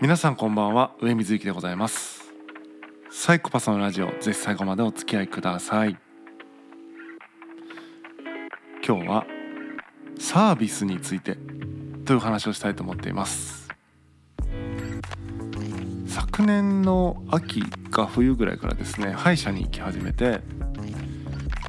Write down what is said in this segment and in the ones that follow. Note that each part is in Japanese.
皆さんこんばんは。上水幸でございます。サイコパスのラジオぜひ最後までお付き合いください。今日はサービスについてという話をしたいと思っています。昨年の秋か冬ぐらいからですね歯医者に行き始めて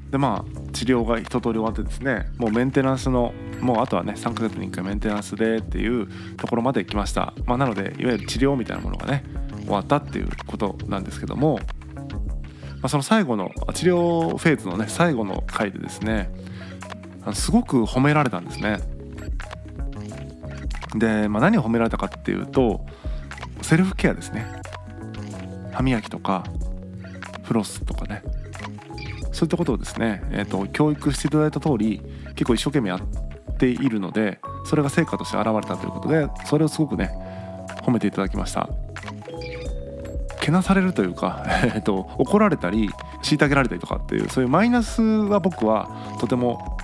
でまあ治療が一通り終わってですねもうメンテナンスのもうあとはね3ヶ月に1回メンテナンスでっていうところまで来ました、まあ、なのでいわゆる治療みたいなものがね終わったっていうことなんですけども、まあ、その最後の治療フェーズのね最後の回でですねすごく褒められたんですね。で、まあ、何を褒められたかっていうとセルフケアですね。歯磨きとかフロスとかね。そういったことをですね、えーと、教育していただいた通り結構一生懸命やっているのでそれが成果として現れたということでそれをすごくね褒めていただきました。けなされるというか、えーと、怒られたり虐げられたりとかっていうそういうマイナスは僕はとても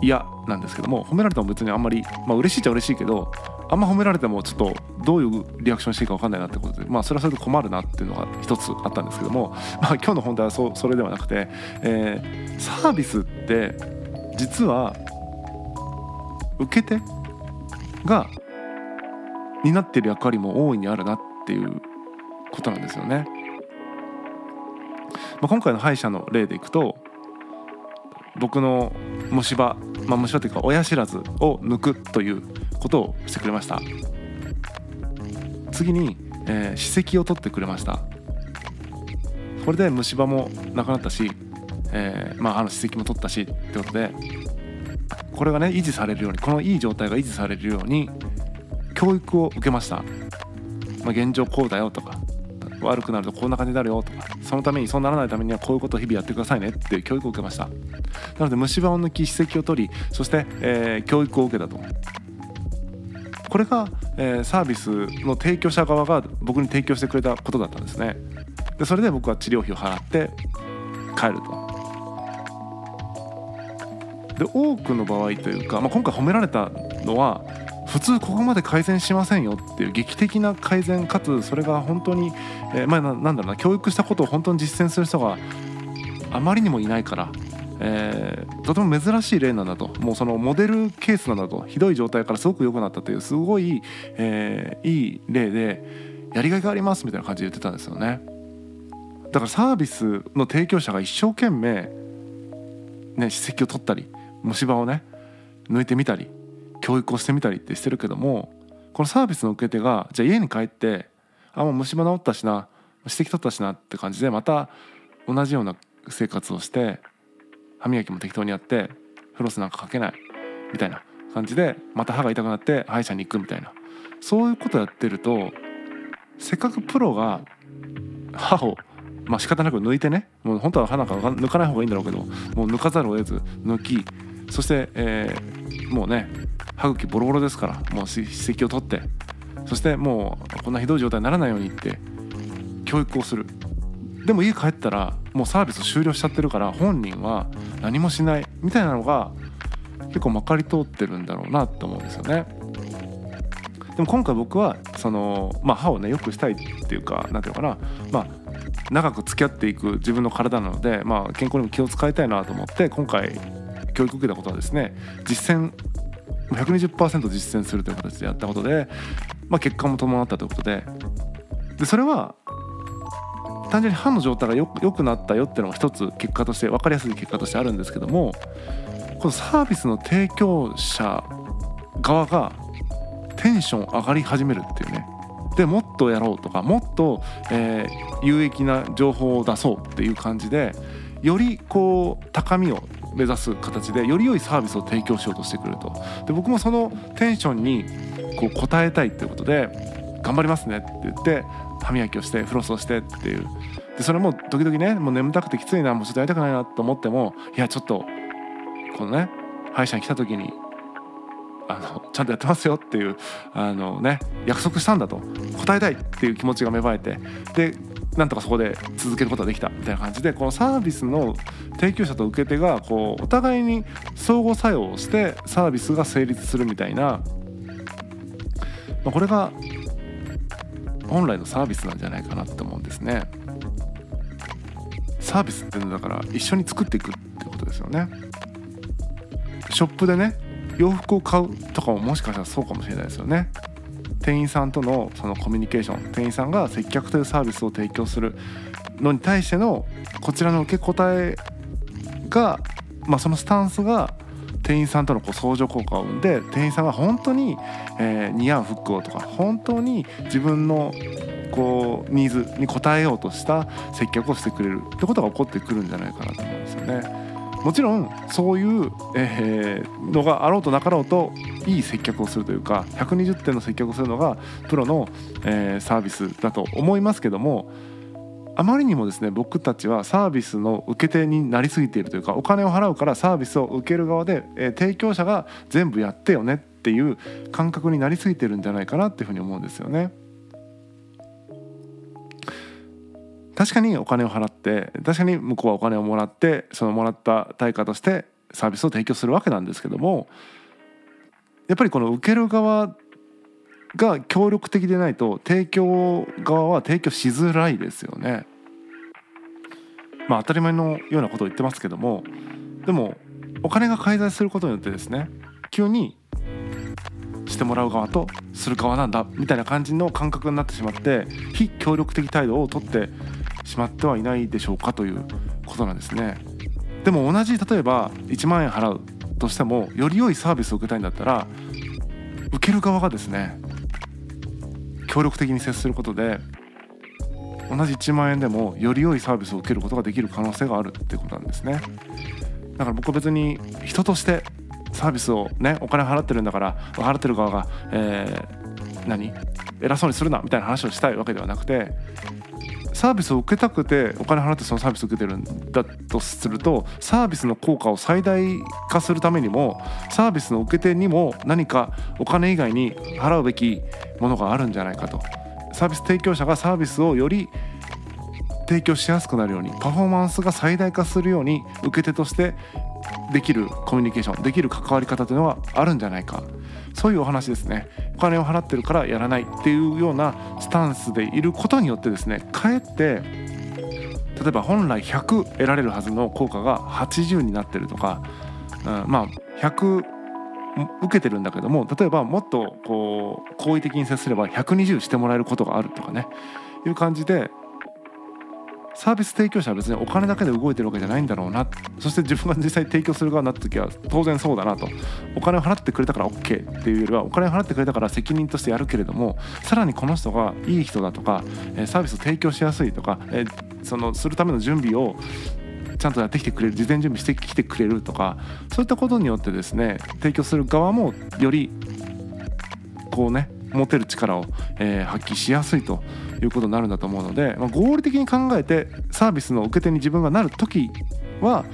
嫌なんですけども褒められても別にあんまりまあ嬉しいっちゃ嬉しいけどあんま褒められてもちょっとどういうリアクションしていいか分かんないなってことでまあそれはそれで困るなっていうのが一つあったんですけども、まあ、今日の本題はそそれではなくて、えー、サービスって実は受け手が担っている役割も大いにあるなっていうことなんですよね。まあ、今回の歯医者の例でいくと僕の虫歯、まあ、虫歯というか親知らずを抜くということをしてくれました次に、えー、歯石を取ってくれましたこれで虫歯もなくなったし、えー、まあ、あの歯石も取ったしってことでこれがね維持されるようにこのいい状態が維持されるように教育を受けました、まあ、現状こうだよとか悪くなるとこんな感じになるよとかそのためにそうならないためにはこういうことを日々やってくださいねって教育を受けました。なので虫歯を抜き歯石を取りそして、えー、教育を受けたと。これが、えー、サービスの提供者側が僕に提供してくれたことだったんですね。でそれで僕は治療費を払って帰ると。で多くの場合というか、まあ、今回褒められたのは普通ここまで改善しませんよっていう劇的な改善かつそれが本当に、えー、まあ、なんだろうな教育したことを本当に実践する人があまりにもいないから、えー、とても珍しい例なんだともうそのモデルケースなんだとひどい状態からすごく良くなったというすごい、えー、いい例でやりがいがありますみたいな感じで言ってたんですよね。だからサービスの提供者が一生懸命ね歯石を取ったり虫歯をね抜いてみたり教育をしてみたりってしてるけどもこのサービスの受け手がじゃあ家に帰ってあもう虫歯治ったしな指摘取ったしなって感じでまた同じような生活をして歯磨きも適当にやってフロスなんかかけないみたいな感じでまた歯が痛くなって歯医者に行くみたいな。そういうことやってるとせっかくプロが歯をまあ仕方なく抜いてねもう本当は歯なんか抜かない方がいいんだろうけどもう抜かざるを得ず抜きそして、えー、もうね歯茎ボロボロですからもう歯石を取ってそしてもうこんなひどい状態にならないようにって教育をするでも家帰ったらもうサービス終了しちゃってるから本人は何もしないみたいなのが結構まかり通ってるんだろうなと思うんですよね。でも今回僕はその、まあ、歯をねよくしたいっていうか何ていうのかな、まあ、長く付き合っていく自分の体なので、まあ、健康にも気を使いたいなと思って今回教育を受けたことはですね実践120%実践するという形でやったことで、まあ、結果も伴ったということででそれは単純に歯の状態がよくなったよっていうのが一つ結果として分かりやすい結果としてあるんですけどもこのサービスの提供者側がテンション上がり始めるっていうねでもっとやろうとかもっと、えー、有益な情報を出そうっていう感じでよりこう高みを目指す形でより良いサービスを提供しようとしてくると。で僕もそのテンションにこう応えたいっていうことで頑張りますねって言って歯磨きをしてフロスをしてっていう。でそれも時々ねもう眠たくてきついなもうちょっとやりたくないなと思ってもいやちょっとこのね歯医者に来た時にあのちゃんとやってますよっていうあの、ね、約束したんだと。答えたいっていう気持ちが芽生えて。でなんとかそこで続けることができたみたいな感じでこのサービスの提供者と受け手がこうお互いに相互作用をしてサービスが成立するみたいな、ま、これが本来のサービスなんじゃないかなって思うんですね。サービスっていうのだから一緒に作っていくってことですよね。ショップでね洋服を買うとかももしかしたらそうかもしれないですよね。店員さんとのそのコミュニケーション店員さんが接客というサービスを提供するのに対してのこちらの受け答えが、まあ、そのスタンスが店員さんとのこう相乗効果を生んで店員さんが本当に、えー、似合う服をとか本当に自分のこうニーズに応えようとした接客をしてくれるってことが起こってくるんじゃないかなと思うんですよね。もちろんそういう、えー、のがあろうとなかろうといい接客をするというか120点の接客をするのがプロの、えー、サービスだと思いますけどもあまりにもですね僕たちはサービスの受け手になりすぎているというかお金を払うからサービスを受ける側で、えー、提供者が全部やってよねっていう感覚になりすぎてるんじゃないかなっていうふうに思うんですよね。確かにお金を払って確かに向こうはお金をもらってそのもらった対価としてサービスを提供するわけなんですけどもやっぱりこの受ける側が協力的でないと提供側は提供しづらいですよね。まあ当たり前のようなことを言ってますけどもでもお金が介在することによってですね急にしてもらう側とする側なんだみたいな感じの感覚になってしまって非協力的態度をとってしまってはいないでしょうかということなんですね。でも同じ例えば1万円払うとしてもより良いサービスを受けたいんだったら受ける側がですね協力的に接することで同じ1万円でもより良いサービスを受けることができる可能性があるってことなんですねだから僕は別に人としてサービスをねお金払ってるんだから払ってる側が、えー、何偉そうにするなみたいな話をしたいわけではなくてサービスを受けたくてお金払ってそのサービスを受けてるんだとするとサービスの効果を最大化するためにもサービスの受け手にも何かお金以外に払うべきものがあるんじゃないかと。サービス提供者がサービスをより提供しやすくなるようにパフォーマンスが最大化するように受け手としてできるコミュニケーションできる関わり方というのはあるんじゃないか。そういうお話ですね。お金を払ってるからやらないっていうようなスタンスでいることによってですねかえって例えば本来100得られるはずの効果が80になってるとか、うん、まあ100受けてるんだけども例えばもっとこう好意的に接すれば120してもらえることがあるとかね。いう感じでサービス提供者は別にお金だけで動いてるわけじゃないんだろうな。そして自分が実際提供する側になった時は当然そうだなと。お金を払ってくれたから OK っていうよりはお金を払ってくれたから責任としてやるけれどもさらにこの人がいい人だとかサービスを提供しやすいとかそのするための準備をちゃんとやってきてくれる事前準備してきてくれるとかそういったことによってですね提供する側もよりこうね持てる力を、え、発揮しやすいと。いうことになるんだと思うので、まあ、合理的に考えてサービスの受け手に自分がなる時は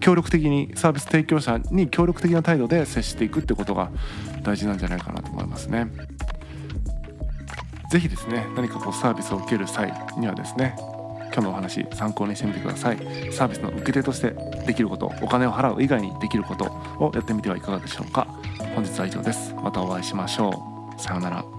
協力的にサービス提供者に協力的な態度で接していくってことが大事なんじゃないかなと思いますね。ぜひですね何かこうサービスを受ける際にはですね今日のお話参考にしてみてください。サービスの受け手としてできることお金を払う以外にできることをやってみてはいかがでしょうか。本日は以上です。またお会いしましょう。さようなら。